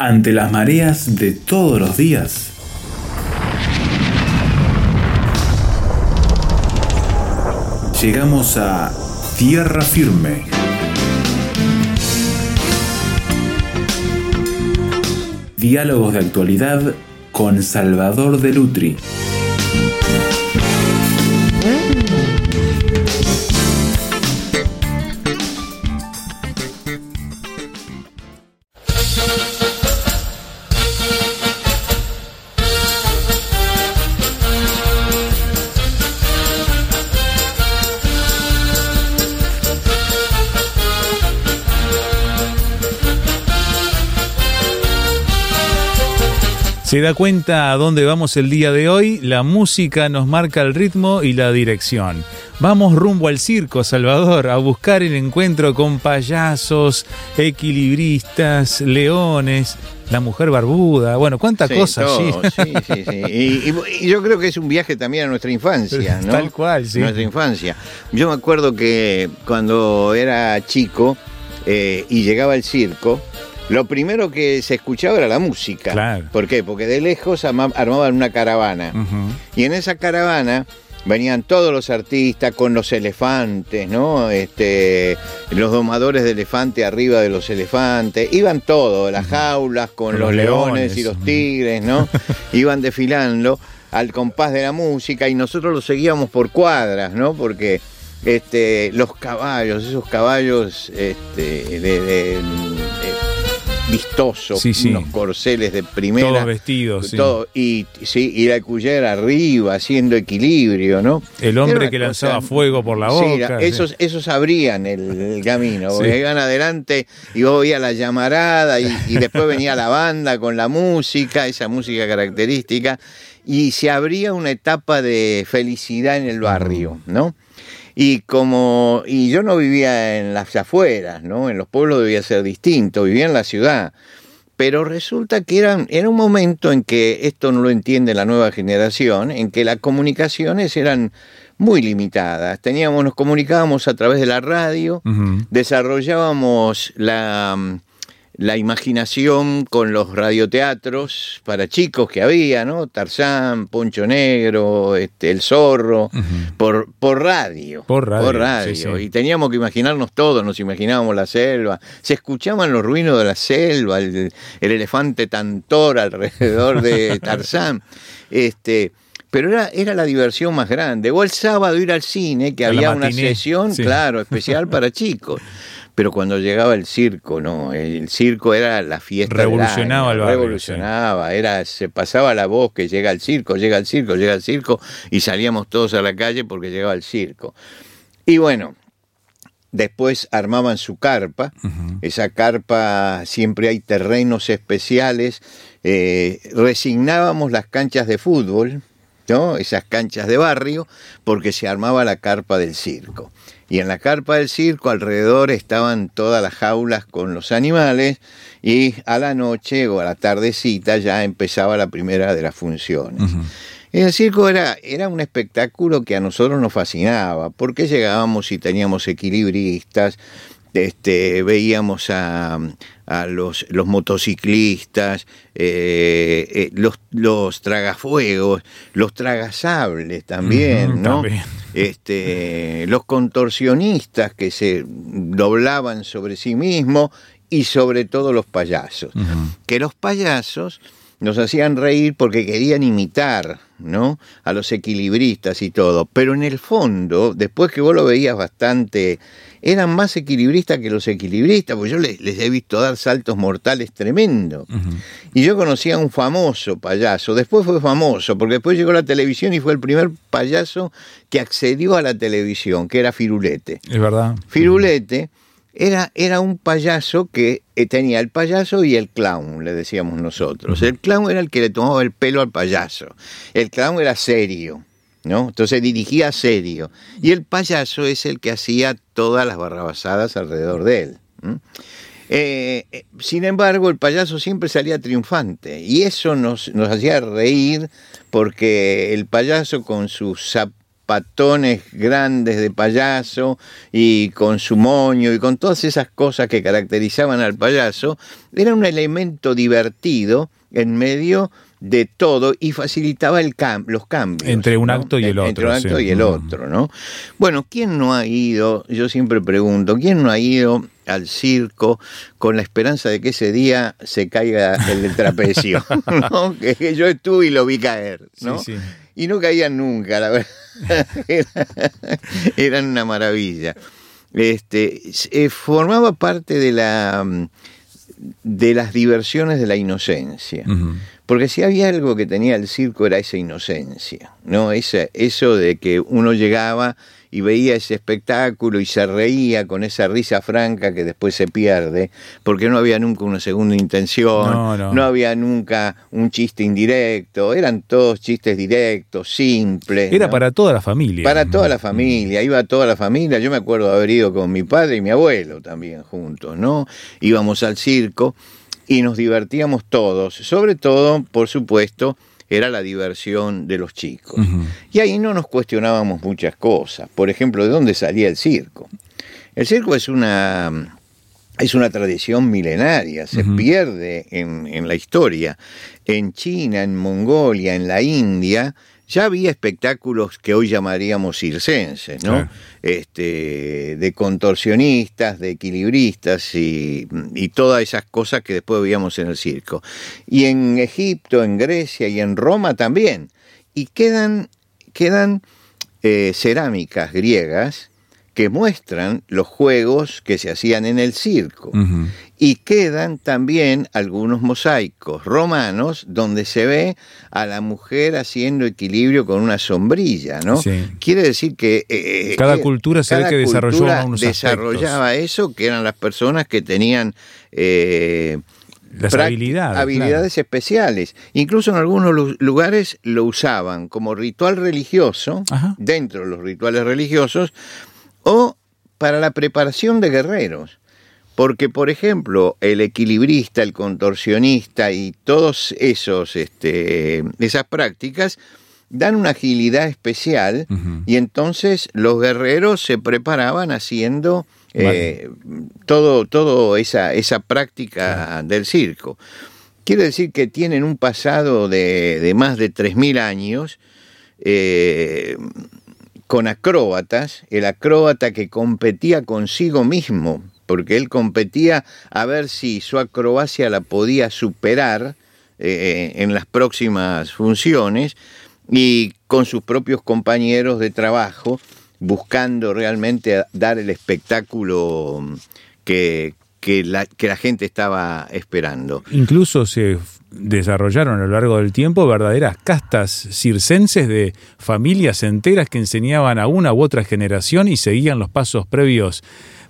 ante las mareas de todos los días. Llegamos a tierra firme. Diálogos de actualidad con Salvador de Se da cuenta a dónde vamos el día de hoy, la música nos marca el ritmo y la dirección. Vamos rumbo al circo, Salvador, a buscar el encuentro con payasos, equilibristas, leones, la mujer barbuda, bueno, cuántas cosas Sí, sí, sí. Y, yo creo que es un viaje también a nuestra infancia, ¿no? Tal cual, sí. Nuestra infancia. Yo me acuerdo que cuando era chico eh, y llegaba al circo, lo primero que se escuchaba era la música. Claro. ¿Por qué? Porque de lejos armaban una caravana. Y en esa caravana venían todos los artistas con los elefantes, ¿no? Este, los domadores de elefante arriba de los elefantes, iban todos, las jaulas con, los, leones, y los tigres, ¿no? iban desfilando al compás de la música y nosotros los seguíamos por cuadras, ¿no? Porque este, los caballos, esos caballos este, de vistoso, unos corceles de primera. Todos vestidos, todo, Y, sí, y la cuyera arriba, haciendo equilibrio, ¿no? El hombre que lanzaba fuego por la boca. esos, esos abrían el, camino, porque iban adelante y vos veías la llamarada y, y después venía la banda con la música, esa música característica, y se abría una etapa de felicidad en el barrio, ¿no? Y como y yo no vivía en las afueras, ¿no? En los pueblos debía ser distinto, vivía en la ciudad. Pero resulta que era, era un momento en que esto no lo entiende la nueva generación, en que las comunicaciones eran muy limitadas. Teníamos, nos comunicábamos a través de la radio, desarrollábamos la, la imaginación con los radioteatros para chicos que había, ¿no? Tarzán, Poncho Negro, este, El Zorro, por, por radio. Por radio. Por radio. Y teníamos que imaginarnos todo, nos imaginábamos la selva. Se escuchaban los ruinos de la selva, el, elefante tantor alrededor de Tarzán. Este, pero era, era la diversión más grande. O el sábado ir al cine, que había una sesión, claro, especial para chicos pero cuando llegaba el circo, no, el circo era la fiesta. Revolucionaba el barrio, Revolucionaba, era, se pasaba la voz que llega el circo, llega el circo, llega el circo, y salíamos todos a la calle porque llegaba el circo. Y bueno, después armaban su carpa, esa carpa siempre hay terrenos especiales, eh, resignábamos las canchas de fútbol, ¿no? esas canchas de barrio, porque se armaba la carpa del circo. Y en la carpa del circo alrededor estaban todas las jaulas con los animales y a la noche o a la tardecita ya empezaba la primera de las funciones. El circo era, era un espectáculo que a nosotros nos fascinaba, porque llegábamos y teníamos equilibristas, este, veíamos a, los, los, motociclistas, eh, eh, los, los tragafuegos, los tragasables también, ¿no? Este, los contorsionistas que se doblaban sobre sí mismos y sobre todo los payasos. Que los payasos nos hacían reír porque querían imitar, ¿no? A los equilibristas y todo. Pero en el fondo, después que vos lo veías bastante eran más equilibristas que los equilibristas, porque yo les, he visto dar saltos mortales tremendos. Y yo conocía a un famoso payaso, después fue famoso, porque después llegó la televisión y fue el primer payaso que accedió a la televisión, que era Firulete. Es verdad. Firulete era, era un payaso que eh, tenía el payaso y el clown, le decíamos nosotros. El clown era el que le tomaba el pelo al payaso. El clown era serio. ¿No? Entonces dirigía serio. Y el payaso es el que hacía todas las barrabasadas alrededor de él. Eh, eh, sin embargo, el payaso siempre salía triunfante y eso nos, nos hacía reír porque el payaso con sus patones grandes de payaso y con su moño y con todas esas cosas que caracterizaban al payaso, era un elemento divertido en medio de todo y facilitaba el los cambios. Entre un acto y el otro. Entre un acto y el otro, ¿no? Bueno, ¿quién no ha ido? Yo siempre pregunto, ¿quién no ha ido al circo con la esperanza de que ese día se caiga el trapecio? ¿no? Que yo estuve y lo vi caer, ¿no? Y no caían nunca, la verdad. eran una maravilla. Este, eh, formaba parte de la de las diversiones de la inocencia. Porque si había algo que tenía el circo era esa inocencia, ¿no? Ese, eso de que uno llegaba y veía ese espectáculo y se reía con esa risa franca que después se pierde, porque no había nunca una segunda intención, no, había nunca un chiste indirecto, eran todos chistes directos, simples. Era para toda la familia. Para toda la familia, iba toda la familia, yo me acuerdo de haber ido con mi padre y mi abuelo también juntos, ¿no? Íbamos al circo y nos divertíamos todos, sobre todo, por supuesto, era la diversión de los chicos. Y ahí no nos cuestionábamos muchas cosas. Por ejemplo, ¿de dónde salía el circo? El circo es una, es una tradición milenaria, se pierde en, en, la historia. En China, en Mongolia, en la India, ya había espectáculos que hoy llamaríamos circenses, ¿no? Este, de contorsionistas, de equilibristas y, todas esas cosas que después veíamos en el circo. Y en Egipto, en Grecia y en Roma también. Y quedan, quedan eh, cerámicas griegas que muestran los juegos que se hacían en el circo. Y quedan también algunos mosaicos romanos donde se ve a la mujer haciendo equilibrio con una sombrilla, ¿no? Quiere decir que... Eh, cada eh, cultura se ve que desarrolló unos desarrollaba eso, que eran las personas que tenían... Eh, las habilidades. Habilidades especiales. Incluso en algunos lugares lo usaban como ritual religioso, dentro de los rituales religiosos, o para la preparación de guerreros. Porque, por ejemplo, el equilibrista, el contorsionista y todos esos, este, esas prácticas dan una agilidad especial y entonces los guerreros se preparaban haciendo eh, todo, todo esa, esa práctica del circo. Quiere decir que tienen un pasado de, de más de 3.000 años eh, con acróbatas, el acróbata que competía consigo mismo, porque él competía a ver si su acrobacia la podía superar eh, en las próximas funciones y con sus propios compañeros de trabajo, buscando realmente dar el espectáculo que, que la, que la gente estaba esperando. Incluso se desarrollaron a lo largo del tiempo verdaderas castas circenses de familias enteras que enseñaban a una u otra generación y seguían los pasos previos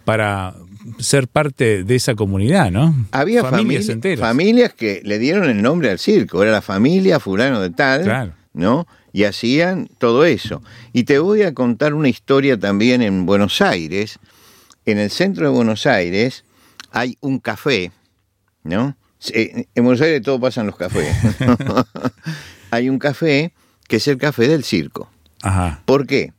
para ser parte de esa comunidad, ¿no? Había familias enteras. Familias que le dieron el nombre al circo, era la familia fulano de tal, ¿no? Y hacían todo eso. Y te voy a contar una historia también en Buenos Aires. En el centro de Buenos Aires hay un café, ¿no? en Buenos Aires todo pasa en los cafés. hay un café que es el café del circo. Ajá. ¿Por qué?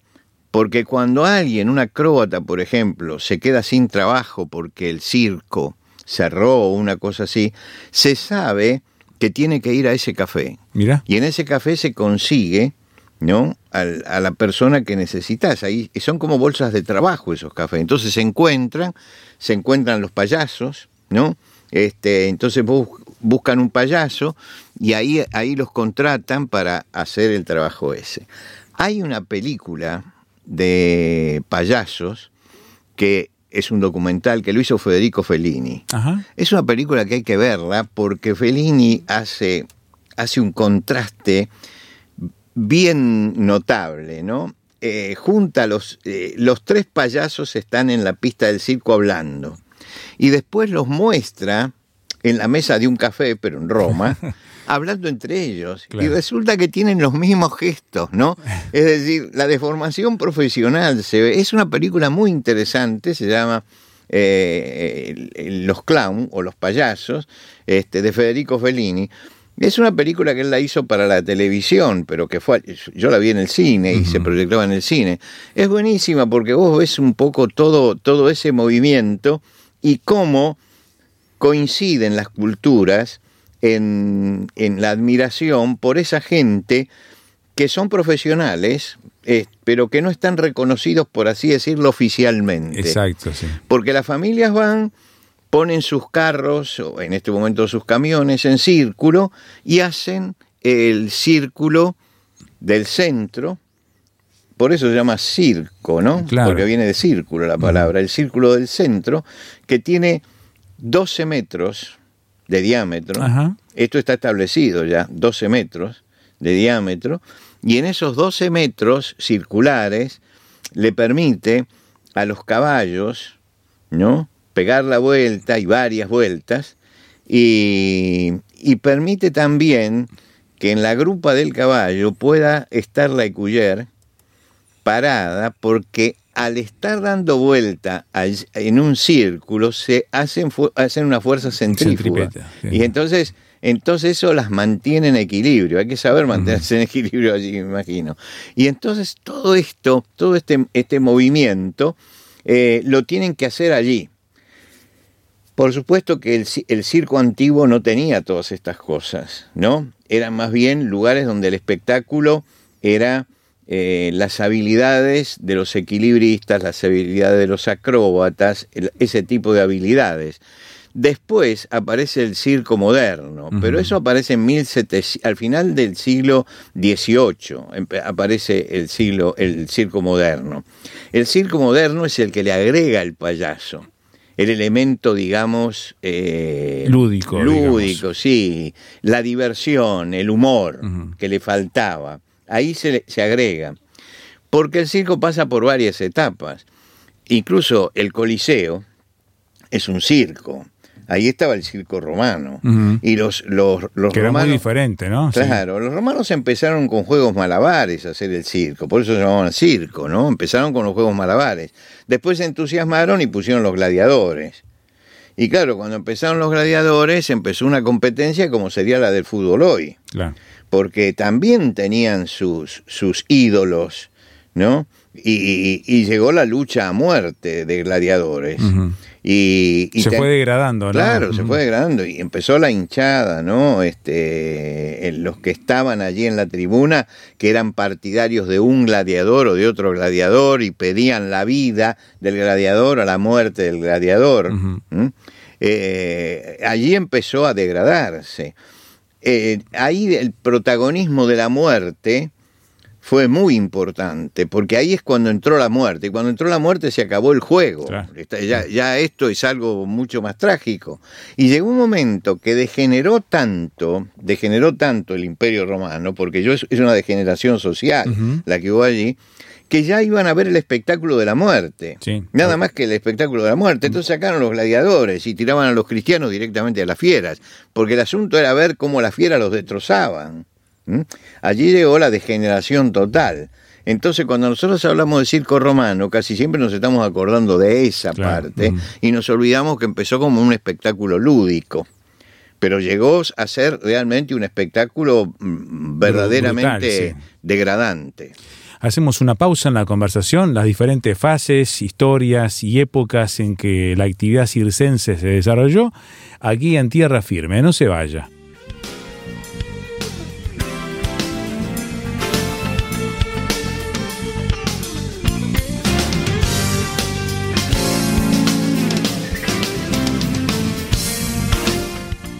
Porque cuando alguien, un acróbata, por ejemplo, se queda sin trabajo porque el circo cerró o una cosa así, se sabe que tiene que ir a ese café. Mira. Y en ese café se consigue, ¿no? A, a la persona que necesitas. Ahí son como bolsas de trabajo esos cafés. Entonces se encuentran, se encuentran los payasos, ¿no? Este, entonces buscan un payaso y ahí, ahí los contratan para hacer el trabajo ese. Hay una película de payasos que es un documental que lo hizo Federico Fellini. Es una película que hay que verla porque Fellini hace, hace un contraste bien notable, ¿no? Eh, junta los, eh, los tres payasos están en la pista del circo hablando y después los muestra en la mesa de un café, pero en Roma, hablando entre ellos. Y resulta que tienen los mismos gestos, ¿no? Es decir, la deformación profesional se ve. Es una película muy interesante, se llama eh, Los Clown o Los Payasos, este, de Federico Fellini. Es una película que él la hizo para la televisión, pero que fue, yo la vi en el cine y se proyectaba en el cine. Es buenísima porque vos ves un poco todo, todo ese movimiento y cómo coinciden las culturas en, la admiración por esa gente que son profesionales, eh, pero que no están reconocidos, por así decirlo, oficialmente. Exacto, sí. Porque las familias van ponen sus carros, o en este momento sus camiones, en círculo y hacen el círculo del centro. Por eso se llama circo, ¿no? Porque viene de círculo la palabra. El círculo del centro, que tiene 12 metros de diámetro. Esto está establecido ya, 12 metros de diámetro. Y en esos 12 metros circulares le permite a los caballos, ¿no? pegar la vuelta y varias vueltas, y, permite también que en la grupa del caballo pueda estar la ecuyer parada, porque al estar dando vuelta en un círculo se hacen, hacen una fuerza centrífuga. Y entonces, entonces eso las mantiene en equilibrio. Hay que saber mantenerse en equilibrio allí, me imagino. Y entonces todo esto, todo este, este movimiento, eh, lo tienen que hacer allí. Por supuesto que el, circo antiguo no tenía todas estas cosas, ¿no? Eran más bien lugares donde el espectáculo era eh, las habilidades de los equilibristas, las habilidades de los acróbatas, ese tipo de habilidades. Después aparece el circo moderno, pero eso aparece en 1700, al final del siglo XVIII, aparece el, siglo, el circo moderno. El circo moderno es el que le agrega el payaso el elemento, digamos... Eh, lúdico. Lúdico, sí. La diversión, el humor que le faltaba. Ahí se, se agrega. Porque el circo pasa por varias etapas. Incluso el Coliseo es un circo. Ahí estaba el circo romano. Y los, los, los que romanos. Era muy diferente, ¿no? Claro, los romanos empezaron con juegos malabares a hacer el circo, por eso se llamaban circo, ¿no? Empezaron con los juegos malabares. Después se entusiasmaron y pusieron los gladiadores. Y claro, cuando empezaron los gladiadores, empezó una competencia como sería la del fútbol hoy. Claro. Porque también tenían sus, sus ídolos, ¿no? Y, llegó la lucha a muerte de gladiadores. Y, se fue degradando, ¿no? Claro, se fue degradando y empezó la hinchada, ¿no? Este, los que estaban allí en la tribuna, que eran partidarios de un gladiador o de otro gladiador y pedían la vida del gladiador a la muerte del gladiador. Eh, allí empezó a degradarse. Eh, ahí el protagonismo de la muerte fue muy importante, porque ahí es cuando entró la muerte, y cuando entró la muerte se acabó el juego. Ya, ya, esto es algo mucho más trágico. Y llegó un momento que degeneró tanto, degeneró tanto el imperio romano, porque yo es, una degeneración social la que hubo allí, que ya iban a ver el espectáculo de la muerte. Nada más que el espectáculo de la muerte. Entonces sacaron los gladiadores y tiraban a los cristianos directamente a las fieras, porque el asunto era ver cómo las fieras los destrozaban. ¿Mm? Allí llegó la degeneración total. Entonces, cuando nosotros hablamos de circo romano, casi siempre nos estamos acordando de esa parte y nos olvidamos que empezó como un espectáculo lúdico, pero llegó a ser realmente un espectáculo mm, verdaderamente degradante. Hacemos una pausa en la conversación, las diferentes fases, historias y épocas en que la actividad circense se desarrolló aquí en tierra firme. No se vaya.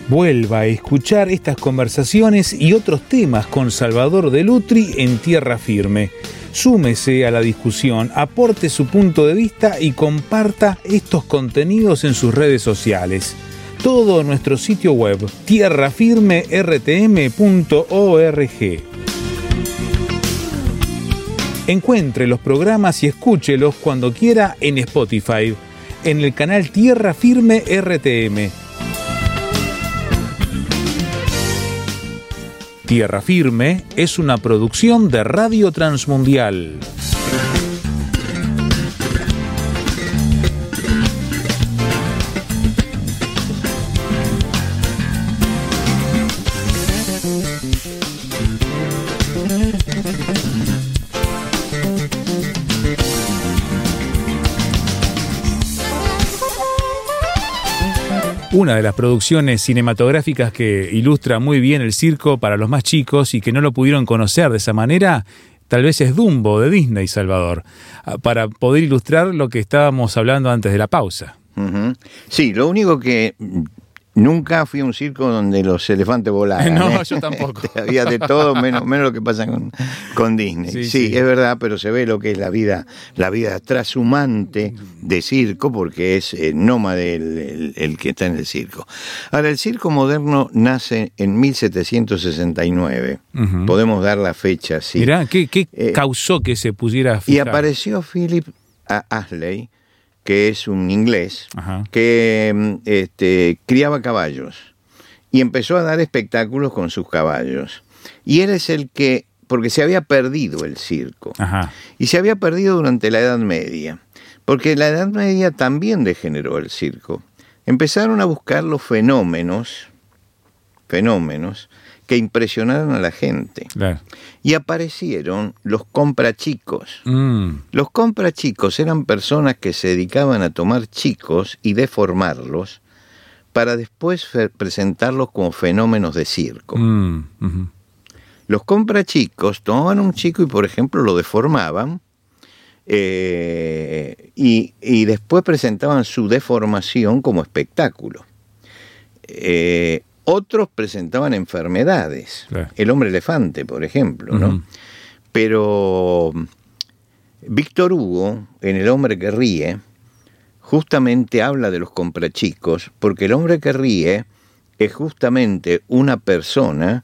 Vuelva a escuchar estas conversaciones y otros temas con Salvador de Lutri en Tierra Firme. Súmese a la discusión, aporte su punto de vista y comparta estos contenidos en sus redes sociales. Todo nuestro sitio web tierrafirmertm.org. Encuentre los programas y escúchelos cuando quiera en Spotify, en el canal Tierra Firme RTM Tierra Firme es una producción de Radio Transmundial. Una de las producciones cinematográficas que ilustra muy bien el circo para los más chicos y que no lo pudieron conocer de esa manera, tal vez es Dumbo de Disney, Salvador, ah, para poder ilustrar lo que estábamos hablando antes de la pausa. Sí, lo único que nunca fui a un circo donde los elefantes volaran. No, ¿eh? yo tampoco. Había de todo, menos, menos lo que pasa con, con Disney. Sí, Sí, sí. es verdad, pero se ve lo que es la vida, la vida trashumante de circo, porque es eh, nómade el, el- el que está en el circo. Ahora, el circo moderno nace en 1769. Ujú. Podemos dar la fecha, sí. Mirá, ¿qué, qué Eh, causó que se pusiera a Y apareció Philip A- Ashley, que es un inglés, Ajá. que mm, este, criaba caballos y empezó a dar espectáculos con sus caballos. Y él es el que, porque se había perdido el circo, Ajá. y se había perdido durante la Edad Media, porque la Edad Media también degeneró el circo. Empezaron a buscar los fenómenos, fenómenos que impresionaron a la gente. Claro. Y aparecieron los comprachicos. Mm, Los comprachicos eran personas que se dedicaban a tomar chicos y deformarlos para después presentarlos como fenómenos de circo. mm. Los comprachicos tomaban un chico y, por ejemplo, lo deformaban eh, y, y después presentaban su deformación como espectáculo. Eh, otros presentaban enfermedades. Claro. El hombre elefante, por ejemplo, ¿no? Pero Víctor Hugo, en El hombre que ríe, justamente habla de los comprachicos, porque el hombre que ríe es justamente una persona,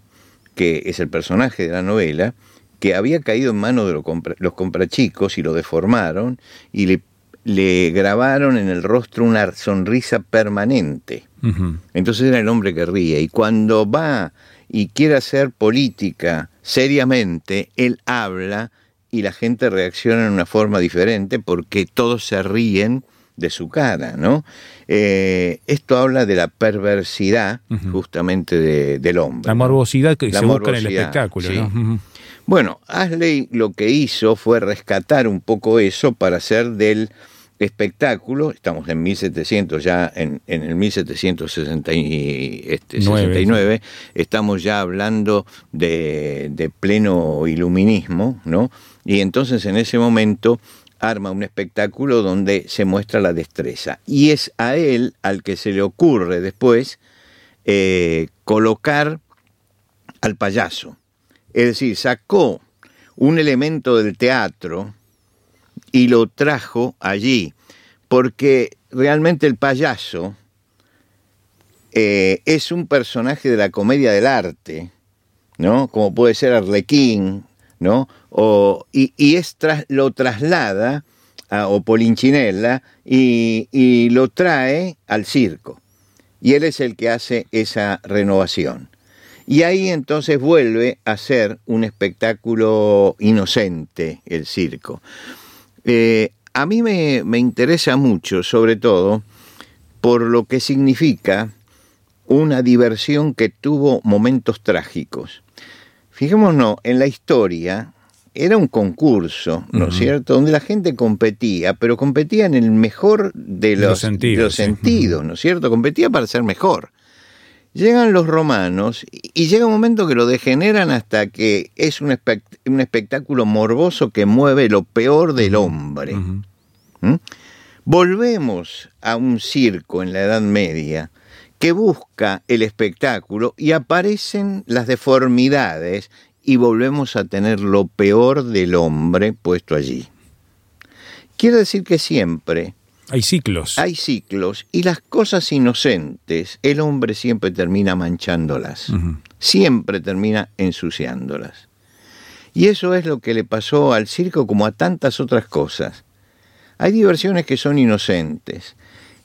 que es el personaje de la novela, que había caído en manos de los, compra- los comprachicos y lo deformaron y le, le grabaron en el rostro una sonrisa permanente. Entonces era el hombre que ríe. Y cuando va y quiere hacer política seriamente, él habla y la gente reacciona de una forma diferente porque todos se ríen de su cara, ¿no? Eh, esto habla de la perversidad justamente de- del hombre. La morbosidad que La se busca en el espectáculo, sí. ¿no? Ujú. Bueno, Ashley lo que hizo fue rescatar un poco eso para hacer del espectáculo, estamos en 1700 ya, en, en el 1769, este, Nueve, 69, estamos ya hablando de, de pleno iluminismo, ¿no? Y entonces en ese momento arma un espectáculo donde se muestra la destreza. Y es a él al que se le ocurre después eh, colocar al payaso. Es decir, sacó un elemento del teatro y lo trajo allí, porque realmente el payaso eh, es un personaje de la comedia del arte, ¿no? Como puede ser Arlequín, ¿no? Y, es lo traslada, a, o Polinchinella, y lo trae al circo. Y él es el que hace esa renovación. Y ahí entonces vuelve a ser un espectáculo inocente el circo. Eh, a mí me, me interesa mucho, sobre todo, por lo que significa una diversión que tuvo momentos trágicos. Fijémonos, en la historia era un concurso, ¿no es cierto?, donde la gente competía, pero competía en el mejor de Los los, sentidos, de los sí. sentidos, ¿no es cierto? Competía para ser mejor. Llegan los romanos y llega un momento que lo degeneran hasta que es un, espect- un espectáculo morboso que mueve lo peor del hombre. ¿Mm? Volvemos a un circo en la Edad Media que busca el espectáculo y aparecen las deformidades y volvemos a tener lo peor del hombre puesto allí. Quiere decir que siempre Hay ciclos. hay ciclos y las cosas inocentes, el hombre siempre termina manchándolas, siempre termina ensuciándolas. Y eso es lo que le pasó al circo como a tantas otras cosas. Hay diversiones que son inocentes.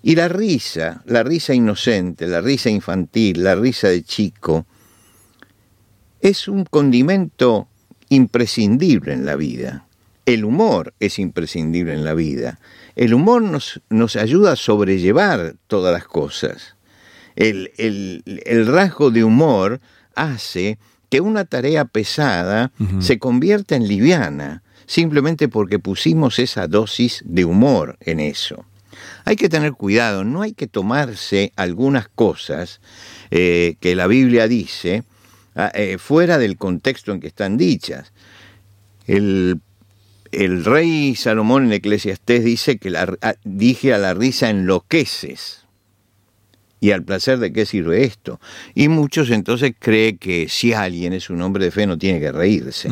Y la risa, la risa inocente, la risa infantil, la risa de chico, es un condimento imprescindible en la vida. El humor es imprescindible en la vida. El humor nos, nos ayuda a sobrellevar todas las cosas. El, el- el rasgo de humor hace que una tarea pesada se convierta en liviana, simplemente porque pusimos esa dosis de humor en eso. Hay que tener cuidado, no hay que tomarse algunas cosas eh, que la Biblia dice ah, eh, fuera del contexto en que están dichas. El, el rey Salomón en Eclesiastés dice que la, ah, dije a la risa enloqueces. ¿Y al placer de qué sirve esto? Y muchos entonces creen que si alguien es un hombre de fe no tiene que reírse.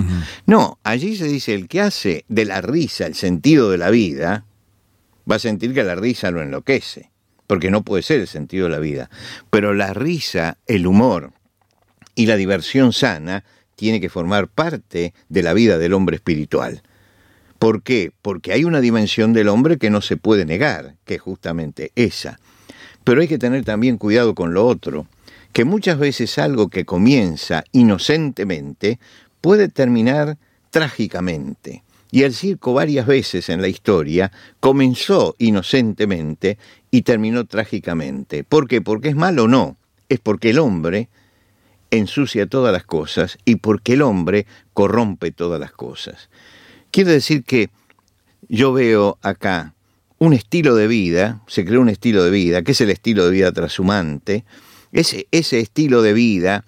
No, allí se dice el que hace de la risa el sentido de la vida, va a sentir que la risa lo enloquece, porque no puede ser el sentido de la vida. Pero la risa, el humor y la diversión sana tiene que formar parte de la vida del hombre espiritual. ¿Por qué? Porque hay una dimensión del hombre que no se puede negar, que es justamente esa. Pero hay que tener también cuidado con lo otro, que muchas veces algo que comienza inocentemente puede terminar trágicamente. Y el circo varias veces en la historia comenzó inocentemente y terminó trágicamente. ¿Por qué? Porque es malo o no. Es porque el hombre ensucia todas las cosas y porque el hombre corrompe todas las cosas. Quiere decir que yo veo acá un estilo de vida, se creó un estilo de vida, que es el estilo de vida trashumante, ese, ese estilo de vida,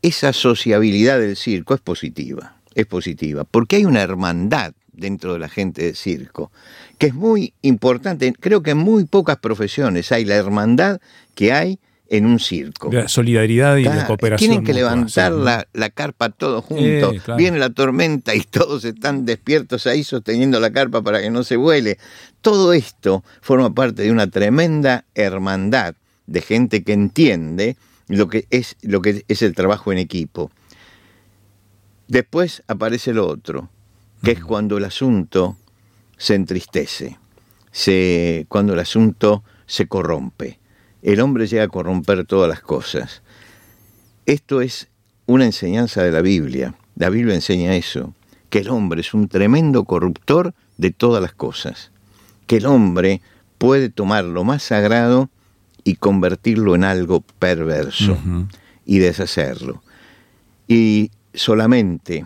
esa sociabilidad del circo es positiva, es positiva, porque hay una hermandad dentro de la gente de circo, que es muy importante, creo que en muy pocas profesiones hay la hermandad que hay en un circo. La solidaridad y la cooperación. Tienen que levantar la, carpa todos juntos. Viene la tormenta y todos están despiertos ahí sosteniendo la carpa para que no se vuele. Todo esto forma parte de una tremenda hermandad de gente que entiende lo que es, lo que es el trabajo en equipo. Después aparece lo otro, que es cuando el asunto se entristece, se, cuando el asunto se corrompe el hombre llega a corromper todas las cosas. Esto es una enseñanza de la Biblia. La Biblia enseña eso, que el hombre es un tremendo corruptor de todas las cosas, que el hombre puede tomar lo más sagrado y convertirlo en algo perverso y deshacerlo. Y solamente,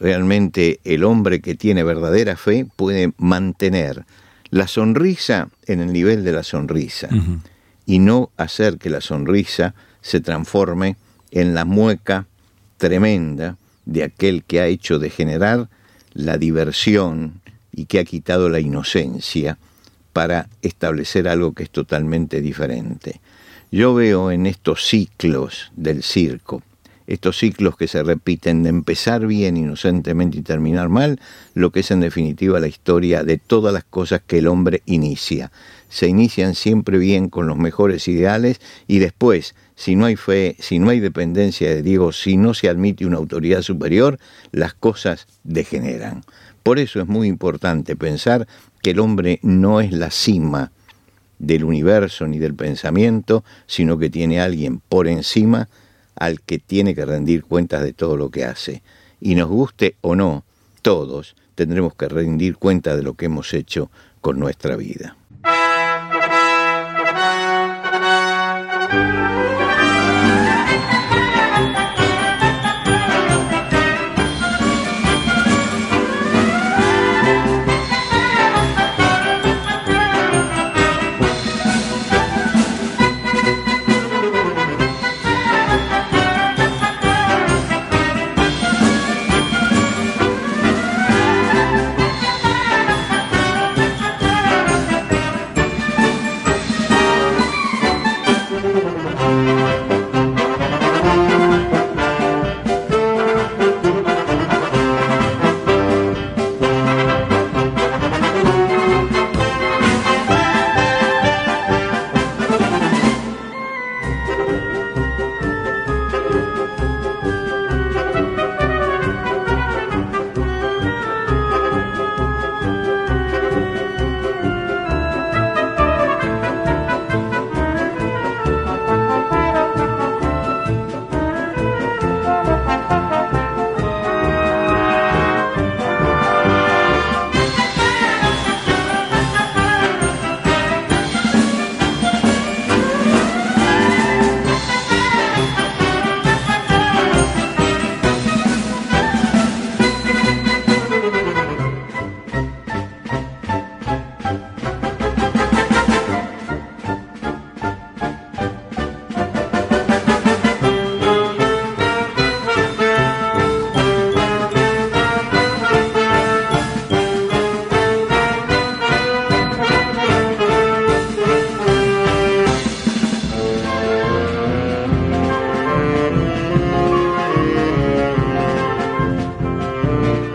realmente, el hombre que tiene verdadera fe puede mantener la sonrisa en el nivel de la sonrisa y no hacer que la sonrisa se transforme en la mueca tremenda de aquel que ha hecho degenerar la diversión y que ha quitado la inocencia para establecer algo que es totalmente diferente. Yo veo en estos ciclos del circo, estos ciclos que se repiten de empezar bien inocentemente y terminar mal, lo que es en definitiva la historia de todas las cosas que el hombre inicia se inician siempre bien con los mejores ideales y después, si no hay fe, si no hay dependencia de Dios, si no se admite una autoridad superior, las cosas degeneran. Por eso es muy importante pensar que el hombre no es la cima del universo ni del pensamiento, sino que tiene alguien por encima al que tiene que rendir cuentas de todo lo que hace. Y nos guste o no, todos tendremos que rendir cuenta de lo que hemos hecho con nuestra vida.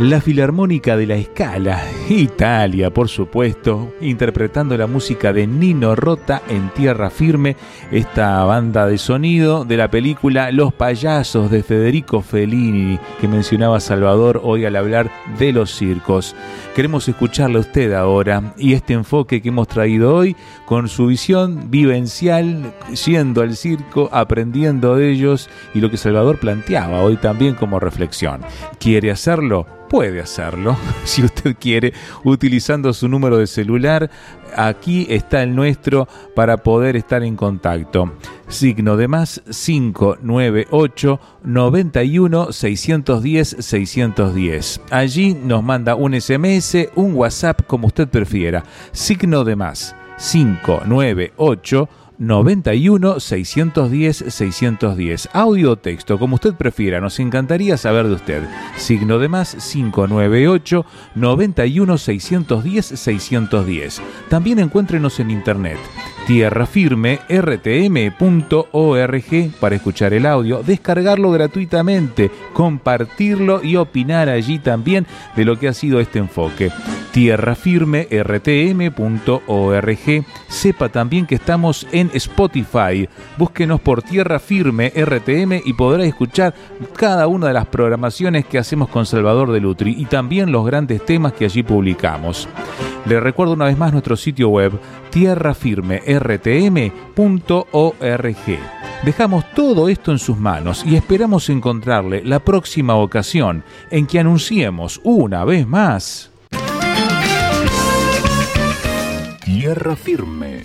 La Filarmónica de la Escala, Italia, por supuesto, interpretando la música de Nino Rota en Tierra Firme, esta banda de sonido de la película Los Payasos de Federico Fellini, que mencionaba Salvador hoy al hablar de los circos. Queremos escucharle a usted ahora y este enfoque que hemos traído hoy con su visión vivencial, siendo al circo, aprendiendo de ellos y lo que Salvador planteaba hoy también como reflexión. ¿Quiere hacerlo? Puede hacerlo, si usted quiere, utilizando su número de celular. Aquí está el nuestro para poder estar en contacto. Signo de más 598 91 610 610. Allí nos manda un SMS, un WhatsApp, como usted prefiera. Signo de más 598 91 610 610. Audio o texto, como usted prefiera, nos encantaría saber de usted. Signo de más 598 91 610 610. También encuéntrenos en internet tierrafirme.rtm.org para escuchar el audio, descargarlo gratuitamente, compartirlo y opinar allí también de lo que ha sido este enfoque. tierrafirme.rtm.org. Sepa también que estamos en Spotify. Búsquenos por Tierra Firme RTM y podrá escuchar cada una de las programaciones que hacemos con Salvador de Lutri y también los grandes temas que allí publicamos. Le recuerdo una vez más nuestro sitio web tierrafirmertm.org. Dejamos todo esto en sus manos y esperamos encontrarle la próxima ocasión en que anunciemos una vez más. Tierra Firme.